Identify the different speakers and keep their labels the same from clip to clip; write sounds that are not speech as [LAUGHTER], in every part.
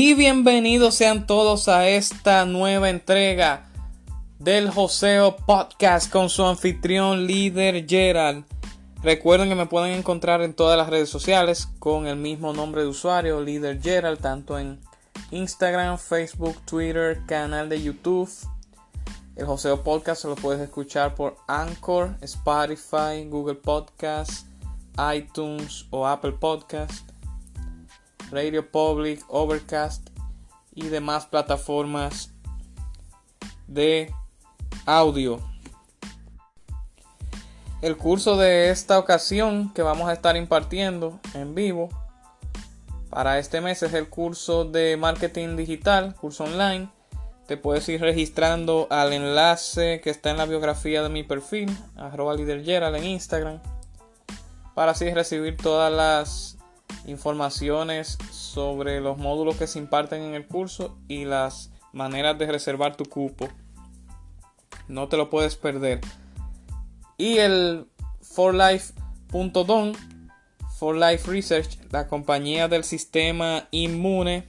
Speaker 1: Y bienvenidos sean todos a esta nueva entrega del Joseo Podcast con su anfitrión líder Gerald. Recuerden que me pueden encontrar en todas las redes sociales con el mismo nombre de usuario, líder Gerald, tanto en Instagram, Facebook, Twitter, canal de YouTube. El Joseo Podcast lo puedes escuchar por Anchor, Spotify, Google Podcast, iTunes o Apple Podcast, Radio Public, Overcast y demás plataformas de audio. El curso de esta ocasión que vamos a estar impartiendo en vivo para este mes es el curso de marketing digital, curso online. Te puedes ir registrando al enlace que está en la biografía de mi perfil, arroba en Instagram, para así recibir todas las informaciones sobre los módulos que se imparten en el curso y las maneras de reservar tu cupo. No te lo puedes perder. Y el forlife.don, For Life Research, la compañía del sistema inmune.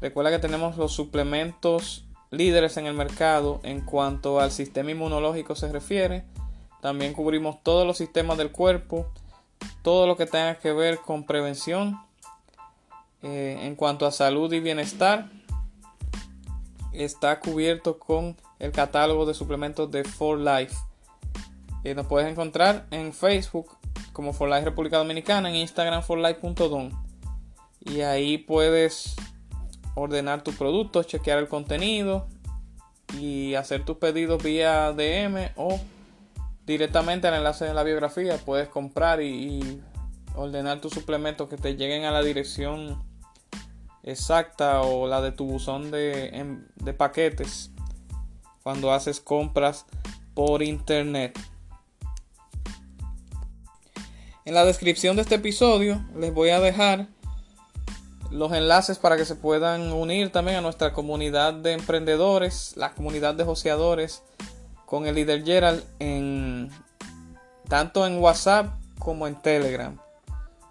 Speaker 1: Recuerda que tenemos los suplementos líderes en el mercado en cuanto al sistema inmunológico se refiere. También cubrimos todos los sistemas del cuerpo, todo lo que tenga que ver con prevención. Eh, en cuanto a salud y bienestar, está cubierto con el catálogo de suplementos de For Life. Eh, nos puedes encontrar en Facebook como For Life República Dominicana, en Instagram forlife.don. Y ahí puedes ordenar tus productos, chequear el contenido y hacer tus pedidos vía DM o directamente al enlace de la biografía. Puedes comprar y, ordenar tus suplementos que te lleguen a la dirección exacta o la de tu buzón de, de paquetes cuando haces compras por internet. En la descripción de este episodio les voy a dejar los enlaces para que se puedan unir también a nuestra comunidad de emprendedores, la comunidad de joseadores con el líder Gerald en tanto en WhatsApp como en Telegram.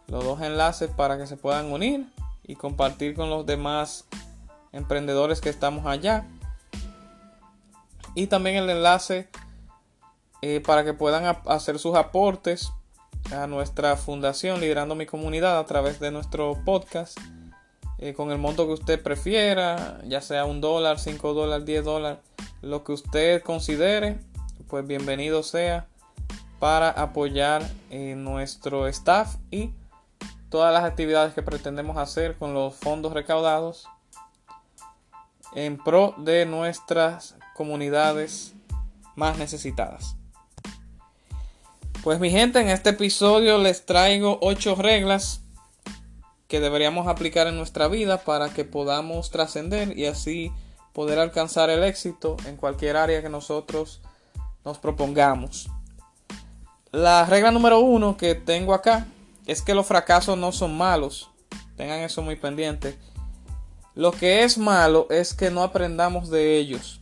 Speaker 1: Los dos enlaces para que se puedan unir y compartir con los demás emprendedores que estamos allá. Y también el enlace eh, para que puedan hacer sus aportes a nuestra fundación Liderando mi comunidad a través de nuestro podcast eh, con el monto que usted prefiera, ya sea un dólar, cinco dólares, diez dólares, lo que usted considere, pues bienvenido sea para apoyar eh, nuestro staff y todas las actividades que pretendemos hacer con los fondos recaudados en pro de nuestras comunidades más necesitadas. Pues mi gente, en este episodio les traigo 8 reglas que deberíamos aplicar en nuestra vida para que podamos trascender y así poder alcanzar el éxito en cualquier área que nosotros nos propongamos. La regla número uno que tengo acá es que los fracasos no son malos. Tengan eso muy pendiente. Lo que es malo es que no aprendamos de ellos.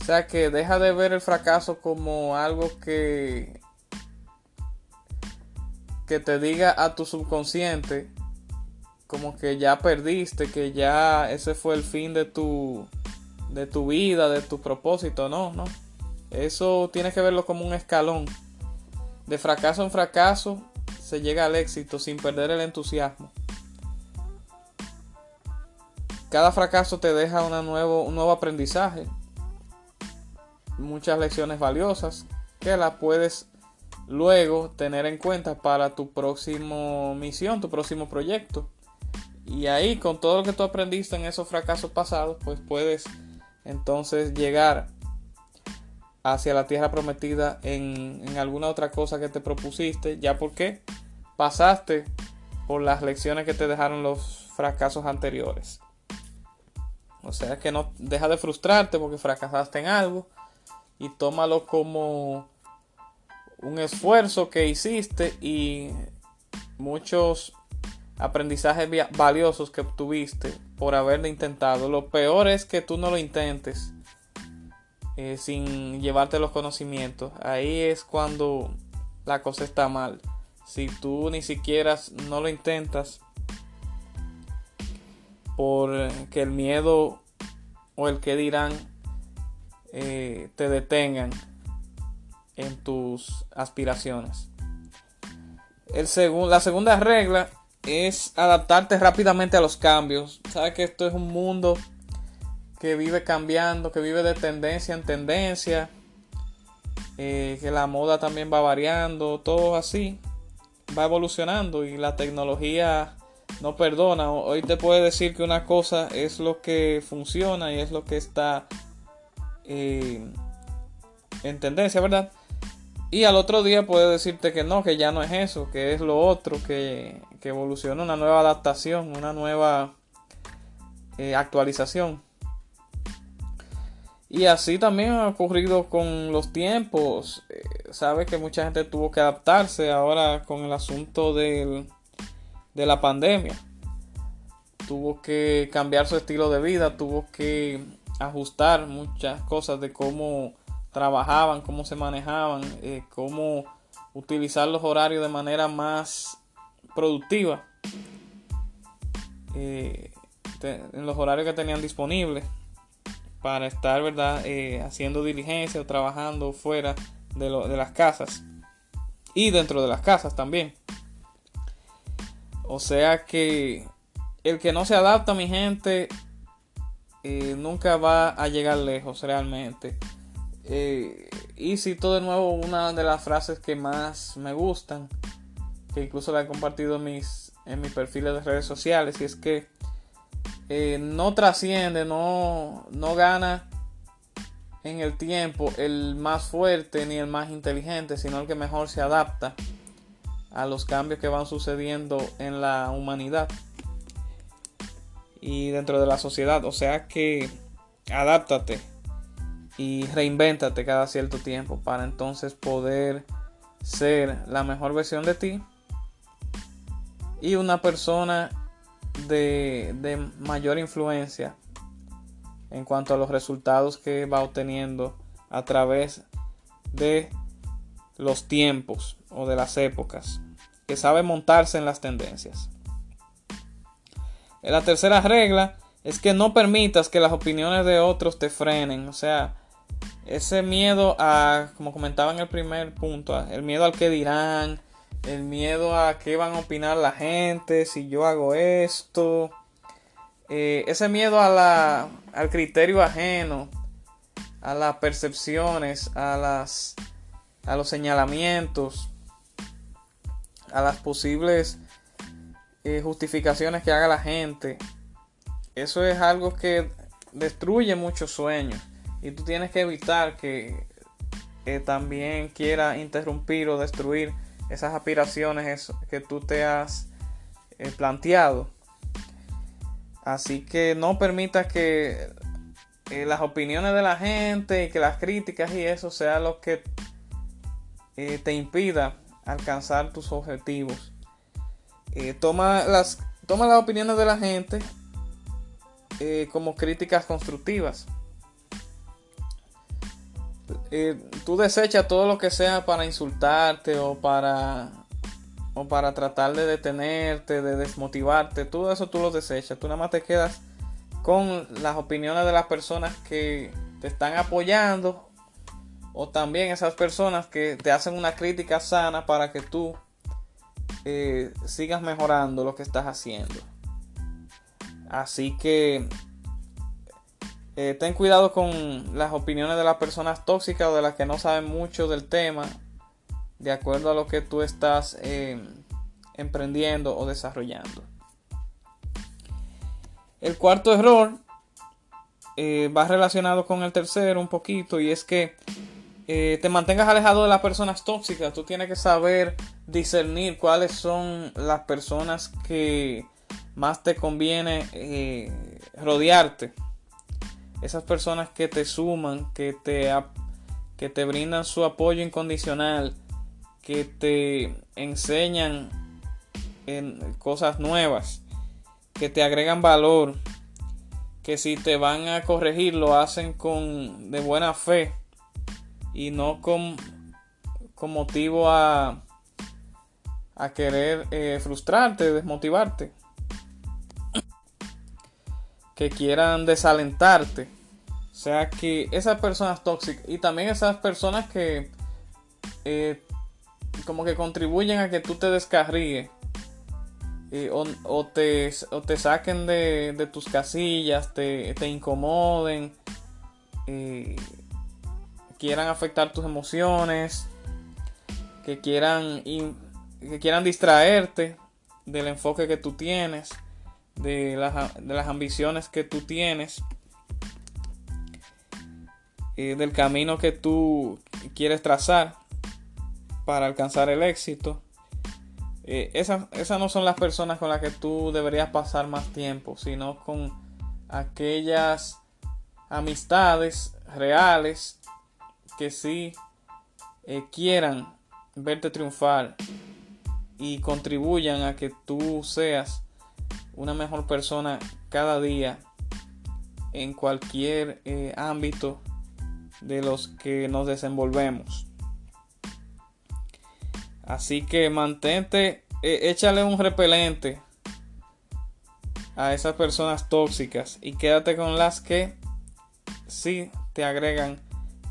Speaker 1: O sea que deja de ver el fracaso como algo que que te diga a tu subconsciente como que ya perdiste, que ya ese fue el fin de tu de tu vida, de tu propósito, no, no. Eso tienes que verlo como un escalón. De fracaso en fracaso se llega al éxito sin perder el entusiasmo. Cada fracaso te deja una nuevo, un nuevo aprendizaje, muchas lecciones valiosas que las puedes luego tener en cuenta para tu próximo misión, tu próximo proyecto. Y ahí con todo lo que tú aprendiste en esos fracasos pasados, pues puedes entonces llegar hacia la tierra prometida en, en alguna otra cosa que te propusiste, ya porque pasaste por las lecciones que te dejaron los fracasos anteriores. O sea que no deja de frustrarte porque fracasaste en algo y tómalo como un esfuerzo que hiciste y muchos aprendizajes valiosos que obtuviste por haberlo intentado. Lo peor es que tú no lo intentes eh, sin llevarte los conocimientos. Ahí es cuando la cosa está mal. Si tú ni siquiera no lo intentas por que el miedo o el que dirán eh, te detengan en tus aspiraciones. La segunda regla es adaptarte rápidamente a los cambios. Sabes que esto es un mundo que vive cambiando, que vive de tendencia en tendencia, eh, que la moda también va variando, todo así, va evolucionando y la tecnología no perdona. Hoy te puede decir que una cosa es lo que funciona y es lo que está eh, en tendencia, ¿verdad? Y al otro día puede decirte que no, que ya no es eso, que es lo otro, que, que evoluciona una nueva adaptación, una nueva eh, actualización. Y así también ha ocurrido con los tiempos. Eh, sabe que mucha gente tuvo que adaptarse ahora con el asunto de la pandemia. Tuvo que cambiar su estilo de vida, tuvo que ajustar muchas cosas de cómo trabajaban, cómo se manejaban, eh, cómo utilizar los horarios de manera más productiva eh, en los horarios que tenían disponibles para estar verdad eh, haciendo diligencia o trabajando fuera de, de las casas y dentro de las casas también. O sea que el que no se adapta mi gente nunca va a llegar lejos realmente. Eh, y cito de nuevo una de las frases que más me gustan, que incluso la he compartido en mis, en mis perfiles de redes sociales, y es que eh, no trasciende, no, no gana en el tiempo el más fuerte ni el más inteligente, sino el que mejor se adapta a los cambios que van sucediendo en la humanidad y dentro de la sociedad. O sea que adáptate y reinvéntate cada cierto tiempo para entonces poder ser la mejor versión de ti y una persona de, de mayor influencia en cuanto a los resultados que va obteniendo a través de los tiempos o de las épocas, que sabe montarse en las tendencias. En la tercera regla es que no permitas que las opiniones de otros te frenen, o sea, ese miedo a, como comentaba en el primer punto, el miedo al que dirán, el miedo a qué van a opinar la gente si yo hago esto, eh, ese miedo a la, al criterio ajeno, a las percepciones, a, las, a los señalamientos, a las posibles eh, justificaciones que haga la gente. Eso es algo que destruye muchos sueños. Y tú tienes que evitar que también quiera interrumpir o destruir esas aspiraciones que tú te has eh, planteado. Así que no permita que eh, las opiniones de la gente y que las críticas y eso sea lo que eh, te impida alcanzar tus objetivos. toma, las, toma las opiniones de la gente como críticas constructivas. Tú desechas todo lo que sea para insultarte o para o para tratar de detenerte, de desmotivarte, todo eso tú lo desechas. Tú nada más te quedas con las opiniones de las personas que te están apoyando o también esas personas que te hacen una crítica sana para que tú eh, sigas mejorando lo que estás haciendo. Así que eh, ten cuidado con las opiniones de las personas tóxicas o de las que no saben mucho del tema, de acuerdo a lo que tú estás eh, emprendiendo o desarrollando. El cuarto error eh, va relacionado con el tercero un poquito y es que te mantengas alejado de las personas tóxicas. Tú tienes que saber discernir cuáles son las personas que más te conviene rodearte esas personas que te suman, que te, que te brindan su apoyo incondicional, que te enseñan en cosas nuevas, que te agregan valor, que si te van a corregir lo hacen con de buena fe y no con, con motivo a, a querer eh, frustrarte, desmotivarte. que quieran desalentarte. O sea que esas personas tóxicas y también esas personas que eh, como que contribuyen a que tú te descarríes o, te, te, saquen de, tus casillas, te, incomoden, quieran afectar tus emociones, que quieran, que quieran distraerte del enfoque que tú tienes, de las, de las ambiciones que tú tienes, del camino que tú quieres trazar para alcanzar el éxito. Eh, esas, esas no son las personas con las que tú deberías pasar más tiempo, sino con aquellas amistades reales que sí eh, quieran verte triunfar y contribuyan a que tú seas una mejor persona cada día en cualquier eh, ámbito de los que nos desenvolvemos. Así que mantente, eh, échale un repelente a esas personas tóxicas y quédate con las que sí te agregan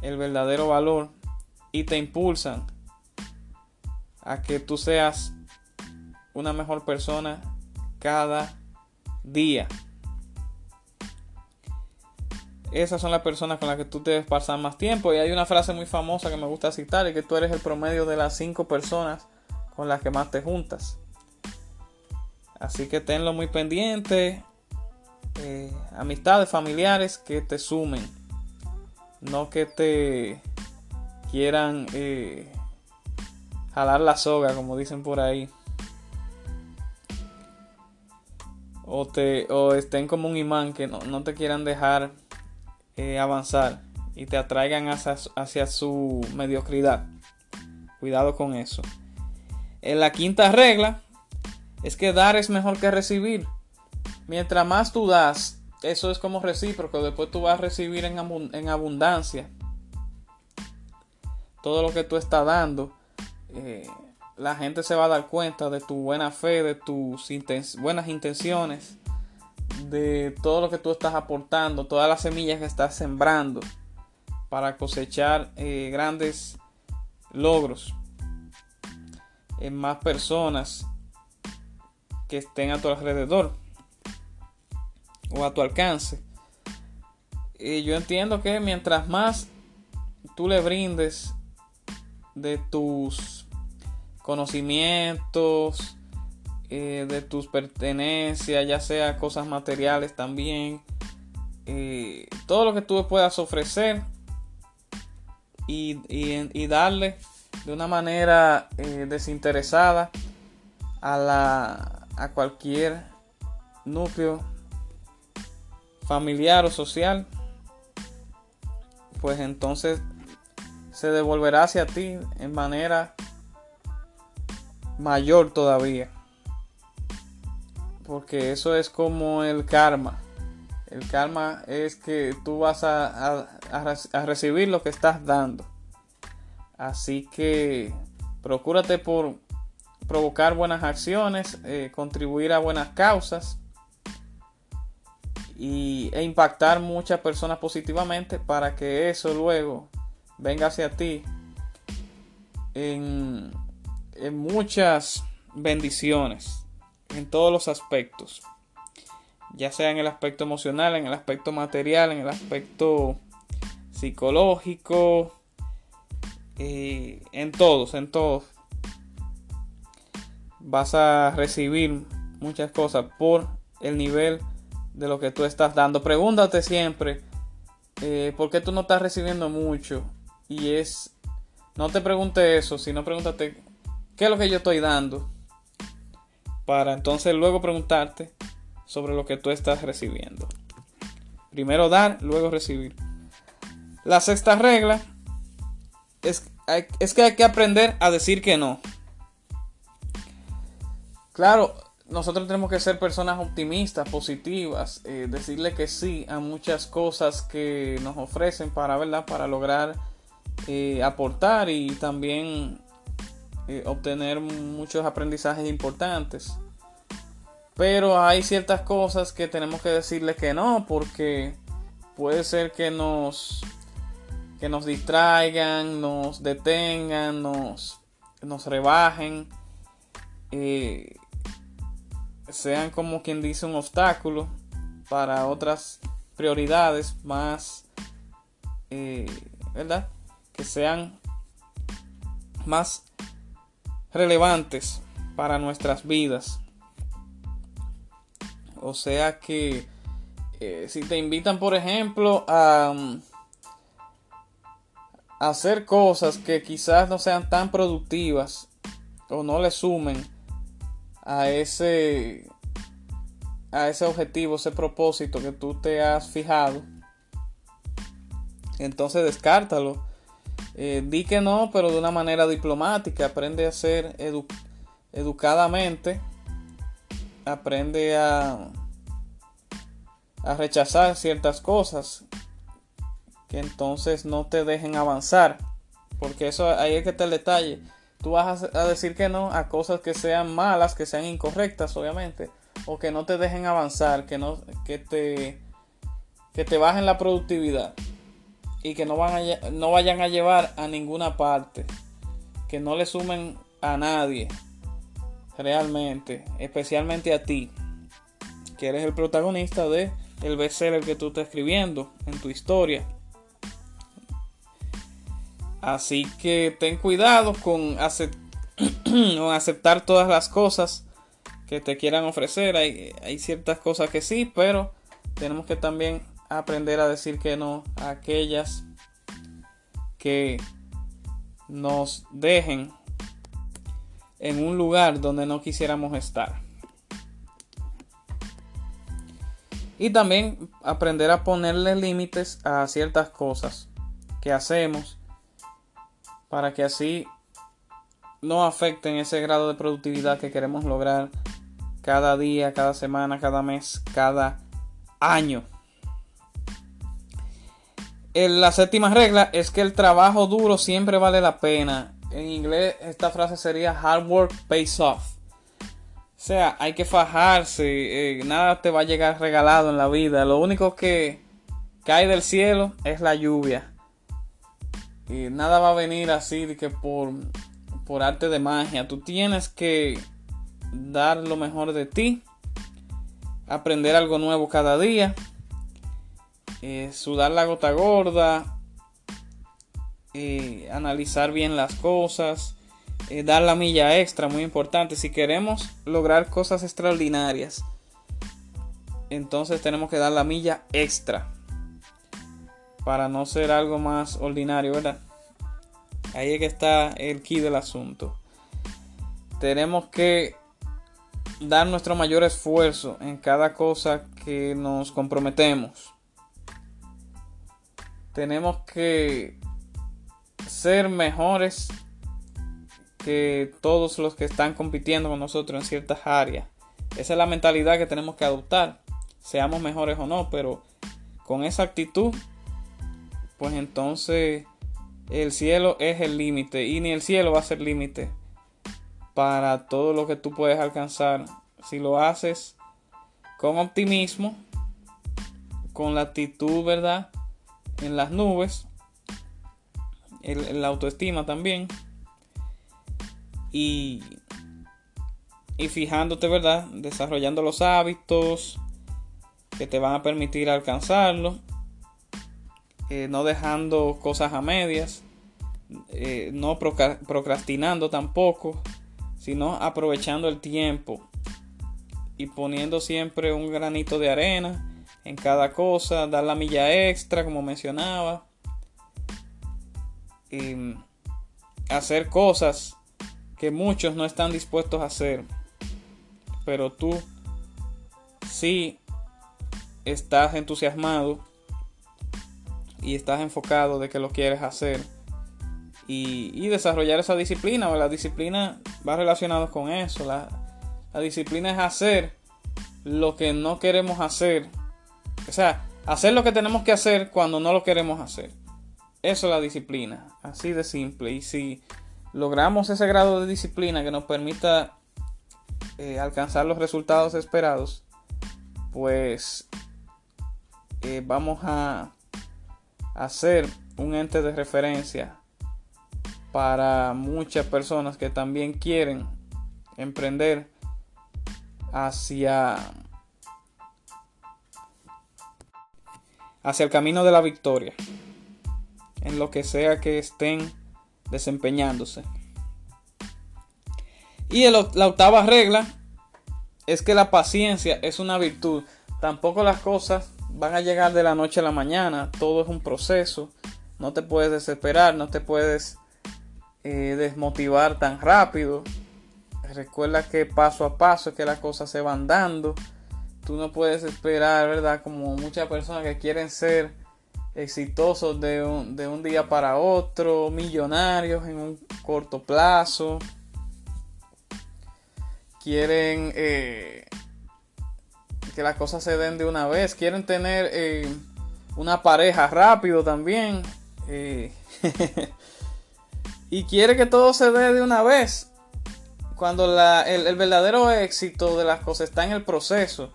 Speaker 1: el verdadero valor y te impulsan a que tú seas una mejor persona cada día. Esas son las personas con las que tú debes pasar más tiempo. Y hay una frase muy famosa que me gusta citar, y que tú eres el promedio de las cinco personas con las que más te juntas. Así que tenlo muy pendiente. Eh, amistades, familiares que te sumen. No que te quieran eh, jalar la soga, como dicen por ahí. O, te, o estén como un imán que no, te quieran dejar eh, avanzar y te atraigan hacia, hacia, su mediocridad. Cuidado con eso. En la quinta regla es que dar es mejor que recibir. Mientras más tú das, eso es como recíproco. Después tú vas a recibir en, en abundancia todo lo que tú estás dando eh, la gente se va a dar cuenta de tu buena fe, de tus buenas intenciones, de todo lo que tú estás aportando, todas las semillas que estás sembrando para cosechar eh, grandes logros en más personas que estén a tu alrededor o a tu alcance. Y yo entiendo que mientras más tú le brindes de tus conocimientos, eh, de tus pertenencias, ya sea cosas materiales también, eh, todo lo que tú puedas ofrecer y, darle de una manera eh, desinteresada a, la, a cualquier núcleo familiar o social, pues entonces se devolverá hacia ti en manera mayor todavía. Porque eso es como el karma. El karma es que tú vas a, recibir lo que estás dando. Así que procúrate por provocar buenas acciones, eh, contribuir a buenas causas y, e impactar muchas personas positivamente para que eso luego venga hacia ti en, en muchas bendiciones en todos los aspectos, ya sea en el aspecto emocional, en el aspecto material, en el aspecto psicológico, eh, en todos, en todos. Vas a recibir muchas cosas por el nivel de lo que tú estás dando. Pregúntate siempre, eh, ¿por qué tú no estás recibiendo mucho? Y es, no te pregunte eso, sino pregúntate, ¿Qué es lo que yo estoy dando? Para entonces luego preguntarte sobre lo que tú estás recibiendo. Primero dar, luego recibir. La sexta regla es, es que hay que aprender a decir que no. Claro, nosotros tenemos que ser personas optimistas, positivas, eh, decirle que sí a muchas cosas que nos ofrecen para, ¿verdad? para lograr eh, aportar y también eh, obtener muchos aprendizajes importantes. Pero hay ciertas cosas que tenemos que decirle que no, porque puede ser que nos que nos distraigan, nos detengan, nos, nos rebajen, eh, sean como quien dice un obstáculo para otras prioridades más, eh, ¿verdad? Que sean más relevantes para nuestras vidas. O sea que eh, si te invitan, por ejemplo, a, a, hacer cosas que quizás no sean tan productivas o no le sumen a ese a ese objetivo, ese propósito que tú te has fijado, entonces descártalo. Eh, di que no, pero de una manera diplomática. Aprende a ser educadamente. Aprende a, a rechazar ciertas cosas que entonces no te dejen avanzar. Porque eso ahí es que te el detalle. Tú vas a decir que no a cosas que sean malas, que sean incorrectas, obviamente o que no te dejen avanzar, que no que te que te bajen la productividad y que no, van a, no vayan a llevar a ninguna parte, que no le sumen a nadie realmente, especialmente a ti, que eres el protagonista de el bestseller que tú estás escribiendo en tu historia. Así que ten cuidado con, [CLEARS THROAT] con aceptar todas las cosas que te quieran ofrecer. Hay, hay ciertas cosas que sí, pero tenemos que también aprender a decir que no a aquellas que nos dejen en un lugar donde no quisiéramos estar. Y también aprender a ponerle límites a ciertas cosas que hacemos para que así no afecten ese grado de productividad que queremos lograr cada día, cada semana, cada mes, cada año. La séptima regla es que el trabajo duro siempre vale la pena. En inglés esta frase sería hard work pays off. O sea, hay que fajarse, eh, nada te va a llegar regalado en la vida. Lo único que cae del cielo es la lluvia. Y nada va a venir así que por, por arte de magia. Tú tienes que dar lo mejor de ti, aprender algo nuevo cada día, eh, sudar la gota gorda, eh, analizar bien las cosas, eh, dar la milla extra, muy importante. Si queremos lograr cosas extraordinarias, entonces tenemos que dar la milla extra para no ser algo más ordinario, ¿verdad? Ahí es que está el key del asunto. Tenemos que dar nuestro mayor esfuerzo en cada cosa que nos comprometemos. Tenemos que ser mejores que todos los que están compitiendo con nosotros en ciertas áreas. Esa es la mentalidad que tenemos que adoptar, seamos mejores o no, pero con esa actitud, pues entonces el cielo es el límite y ni el cielo va a ser límite para todo lo que tú puedes alcanzar. Si lo haces con optimismo, con la actitud, ¿verdad? En las nubes, el, la autoestima también. Y, y fijándote, ¿verdad? Desarrollando los hábitos que te van a permitir alcanzarlo. Eh, no dejando cosas a medias. Eh, no procrastinando tampoco sino aprovechando el tiempo y poniendo siempre un granito de arena en cada cosa, dar la milla extra como mencionaba y hacer cosas que muchos no están dispuestos a hacer, pero tú sí estás entusiasmado y estás enfocado de que lo quieres hacer y, desarrollar esa disciplina. La disciplina va relacionado con eso. La, disciplina es hacer lo que no queremos hacer. O sea, hacer lo que tenemos que hacer cuando no lo queremos hacer. Eso es la disciplina. Así de simple. Y si logramos ese grado de disciplina que nos permita eh, alcanzar los resultados esperados, pues eh, vamos a hacer un ente de referencia para muchas personas que también quieren emprender hacia hacia el camino de la victoria en lo que sea que estén desempeñándose. Y la octava regla es que la paciencia es una virtud. Tampoco las cosas van a llegar de la noche a la mañana. Todo es un proceso. No te puedes desesperar, no te puedes eh, desmotivar tan rápido. Recuerda que paso a paso que las cosas se van dando. Tú no puedes esperar, ¿verdad? Como muchas personas que quieren ser exitosos de un, de un día para otro, millonarios en un corto plazo. Quieren eh, que las cosas se den de una vez. Quieren tener eh, una pareja rápido también. Eh, [LAUGHS] y quiere que todo se dé de una vez. Cuando el, el verdadero éxito de las cosas está en el proceso.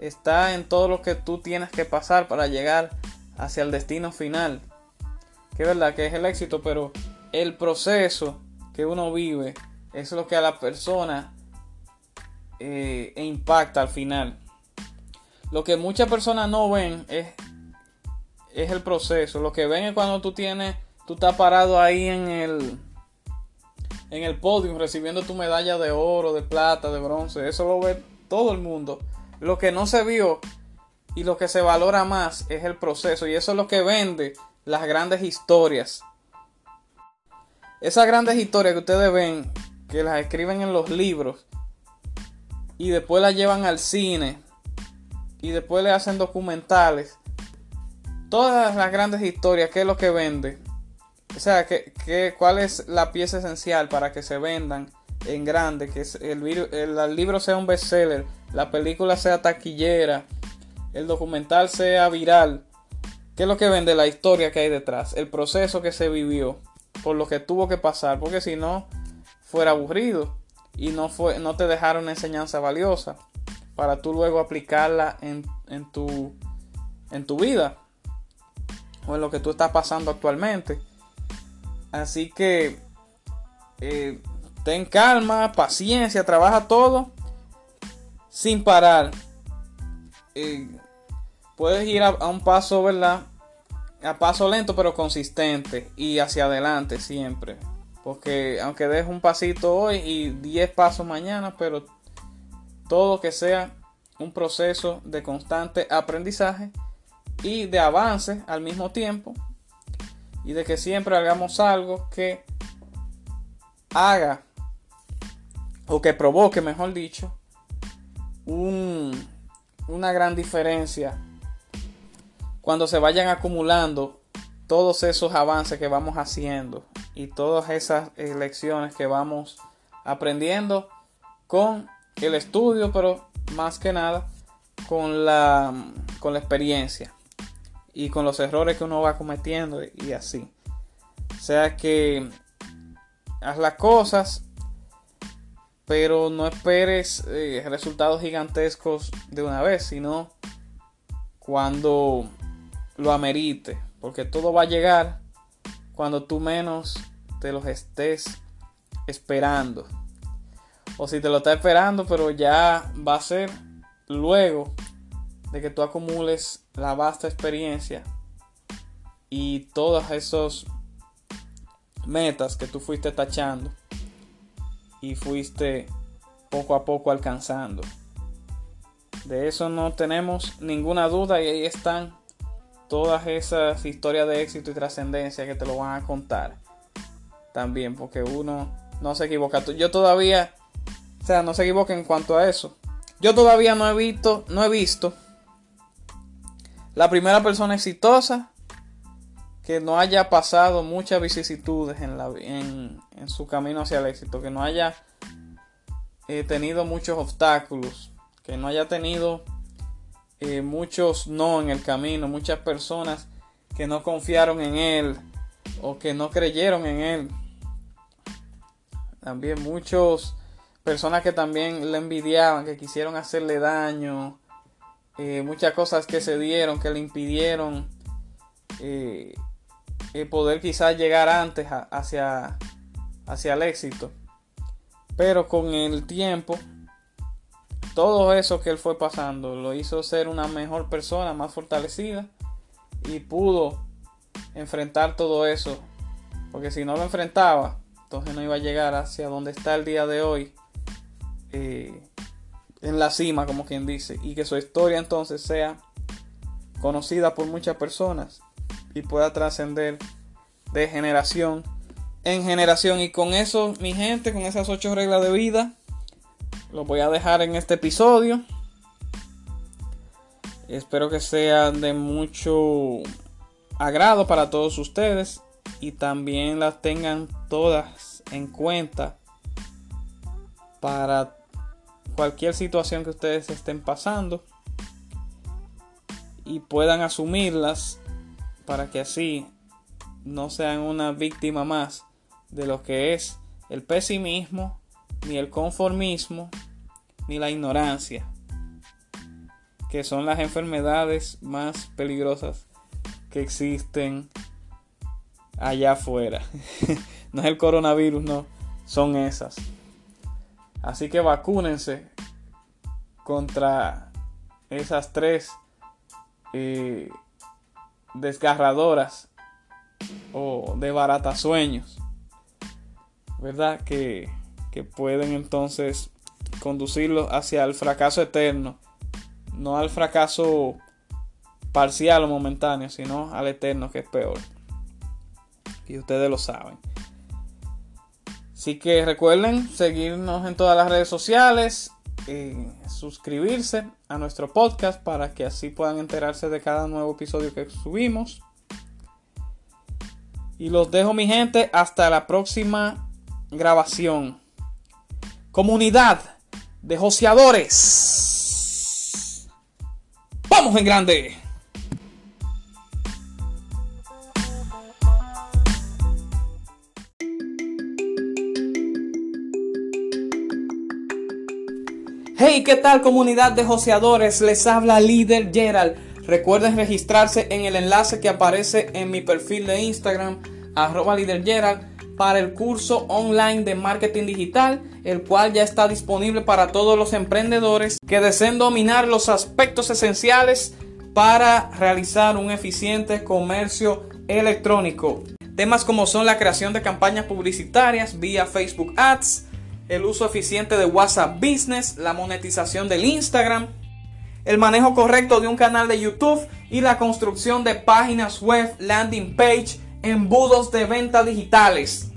Speaker 1: Está en todo lo que tú tienes que pasar para llegar hacia el destino final. Que es verdad que es el éxito, pero el proceso que uno vive es lo que a la persona eh, impacta al final. Lo que muchas personas no ven es, es el proceso. Lo que ven es cuando tú tienes, tú estás parado ahí en el, en el podio recibiendo tu medalla de oro, de plata, de bronce. Eso lo ve todo el mundo. Lo que no se vio y lo que se valora más es el proceso y eso es lo que vende las grandes historias. Esas grandes historias que ustedes ven, que las escriben en los libros y después las llevan al cine y después le hacen documentales. Todas las grandes historias, ¿qué es lo que vende? O sea, ¿qué, cuál es la pieza esencial para que se vendan en grande? Que el, el libro sea un bestseller, la película sea taquillera, el documental sea viral, ¿qué es lo que vende? La historia que hay detrás, el proceso que se vivió, por lo que tuvo que pasar, porque si no, fuera aburrido y no, fue, no te dejaron una enseñanza valiosa para tú luego aplicarla en, en, tu, en tu vida o en lo que tú estás pasando actualmente. Así que eh, ten calma, paciencia, trabaja todo sin parar. Eh, puedes ir a, un paso, ¿verdad? A paso lento pero consistente y hacia adelante siempre. Porque aunque des un pasito hoy y 10 pasos mañana, pero todo que sea un proceso de constante aprendizaje y de avance al mismo tiempo. Y de que siempre hagamos algo que haga o que provoque, mejor dicho, un, una gran diferencia cuando se vayan acumulando todos esos avances que vamos haciendo y todas esas lecciones que vamos aprendiendo con el estudio, pero más que nada con la, con la experiencia y con los errores que uno va cometiendo y así. O sea que haz las cosas pero no esperes eh, resultados gigantescos de una vez, sino cuando lo amerite, porque todo va a llegar cuando tú menos te los estés esperando. O si te lo estás esperando, pero ya va a ser luego de que tú acumules la vasta experiencia y todas esas metas que tú fuiste tachando y fuiste poco a poco alcanzando. De eso no tenemos ninguna duda y ahí están todas esas historias de éxito y trascendencia que te lo van a contar. También porque uno no se equivoca. Yo todavía, o sea, no se equivoca en cuanto a eso. Yo todavía no he visto, no he visto la primera persona exitosa que no haya pasado muchas vicisitudes en, su camino hacia el éxito, que no haya eh, tenido muchos obstáculos, que no haya tenido eh, muchos no en el camino, muchas personas que no confiaron en él o que no creyeron en él. También muchos, personas que también le envidiaban, que quisieron hacerle daño, eh, muchas cosas que se dieron, que le impidieron poder quizás llegar antes hacia, hacia el éxito. Pero con el tiempo, todo eso que él fue pasando lo hizo ser una mejor persona, más fortalecida y pudo enfrentar todo eso. Porque si no lo enfrentaba, entonces no iba a llegar hacia donde está el día de hoy. Eh, en la cima, como quien dice. Y que su historia entonces sea conocida por muchas personas y pueda trascender de generación en generación. Y con eso, mi gente, con esas ocho reglas de vida, lo voy a dejar en este episodio. Espero que sea de mucho agrado para todos ustedes y también las tengan todas en cuenta para cualquier situación que ustedes estén pasando y puedan asumirlas para que así no sean una víctima más de lo que es el pesimismo, ni el conformismo, ni la ignorancia, que son las enfermedades más peligrosas que existen allá afuera. [LAUGHS] no es el coronavirus, no, son esas. Así que vacúnense contra esas tres eh, desgarradoras o de baratasueños, ¿verdad? Que, que pueden entonces conducirlos hacia el fracaso eterno, no al fracaso parcial o momentáneo, sino al eterno que es peor. Y ustedes lo saben. Así que recuerden seguirnos en todas las redes sociales, suscribirse a nuestro podcast para que así puedan enterarse de cada nuevo episodio que subimos. Y los dejo mi gente hasta la próxima grabación. Comunidad de joseadores. Vamos en grande. Hey, ¿qué tal comunidad de joseadores? Les habla líder Gerald. Recuerden registrarse en el enlace que aparece en mi perfil de Instagram, arroba líder Gerald, para el curso online de marketing digital, el cual ya está disponible para todos los emprendedores que deseen dominar los aspectos esenciales para realizar un eficiente comercio electrónico. Temas como son la creación de campañas publicitarias vía Facebook Ads, el uso eficiente de WhatsApp Business, la monetización del Instagram, el manejo correcto de un canal de YouTube y la construcción de páginas web, landing page, embudos de venta digitales.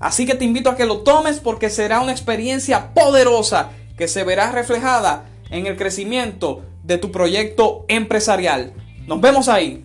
Speaker 1: Así que te invito a que lo tomes porque será una experiencia poderosa que se verá reflejada en el crecimiento de tu proyecto empresarial. Nos vemos ahí.